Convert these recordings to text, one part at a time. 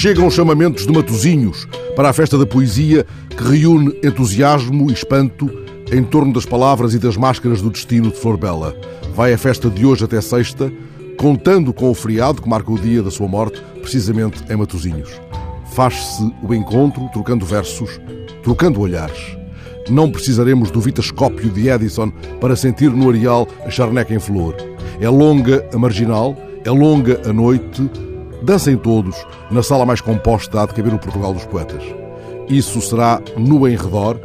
Chegam os chamamentos de Matozinhos para a festa da poesia que reúne entusiasmo e espanto em torno das palavras e das máscaras do destino de Flor Bela. Vai a festa de hoje até sexta, contando com o feriado que marca o dia da sua morte, precisamente em Matozinhos. Faz-se o encontro, trocando versos, trocando olhares. Não precisaremos do vitascópio de Edison para sentir no areal a charneca em flor. É longa a marginal, é longa a noite. Dancem todos na sala mais composta há de caber o Portugal dos Poetas. Isso será no em redor.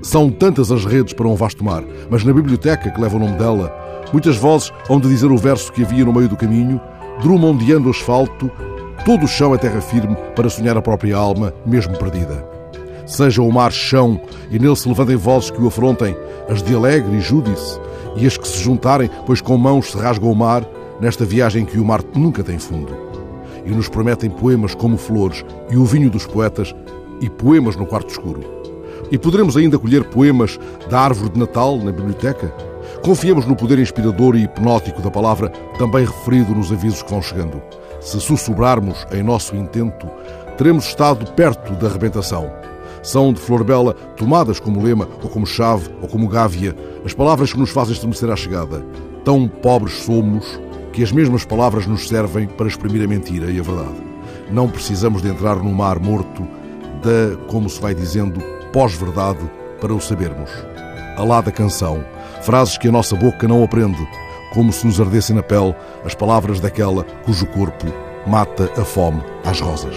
São tantas as redes para um vasto mar, mas na biblioteca que leva o nome dela, muitas vozes hão de dizer o verso que havia no meio do caminho, drumondeando o asfalto, todo o chão é terra firme para sonhar a própria alma, mesmo perdida. Seja o mar chão e nele se levantem vozes que o afrontem, as de Alegre e Júdice, e as que se juntarem, pois com mãos se rasga o mar, nesta viagem que o mar nunca tem fundo. E nos prometem poemas como flores e o vinho dos poetas e poemas no quarto escuro. E poderemos ainda colher poemas da árvore de Natal na biblioteca? Confiemos no poder inspirador e hipnótico da palavra, também referido nos avisos que vão chegando. Se sussurrarmos em nosso intento, teremos estado perto da arrebentação. São de flor bela tomadas como lema, ou como chave, ou como gávea, as palavras que nos fazem estremecer à chegada. Tão pobres somos que as mesmas palavras nos servem para exprimir a mentira e a verdade. Não precisamos de entrar no mar morto da, como se vai dizendo, pós-verdade para o sabermos. Alá da canção, frases que a nossa boca não aprende, como se nos ardessem na pele as palavras daquela cujo corpo mata a fome às rosas.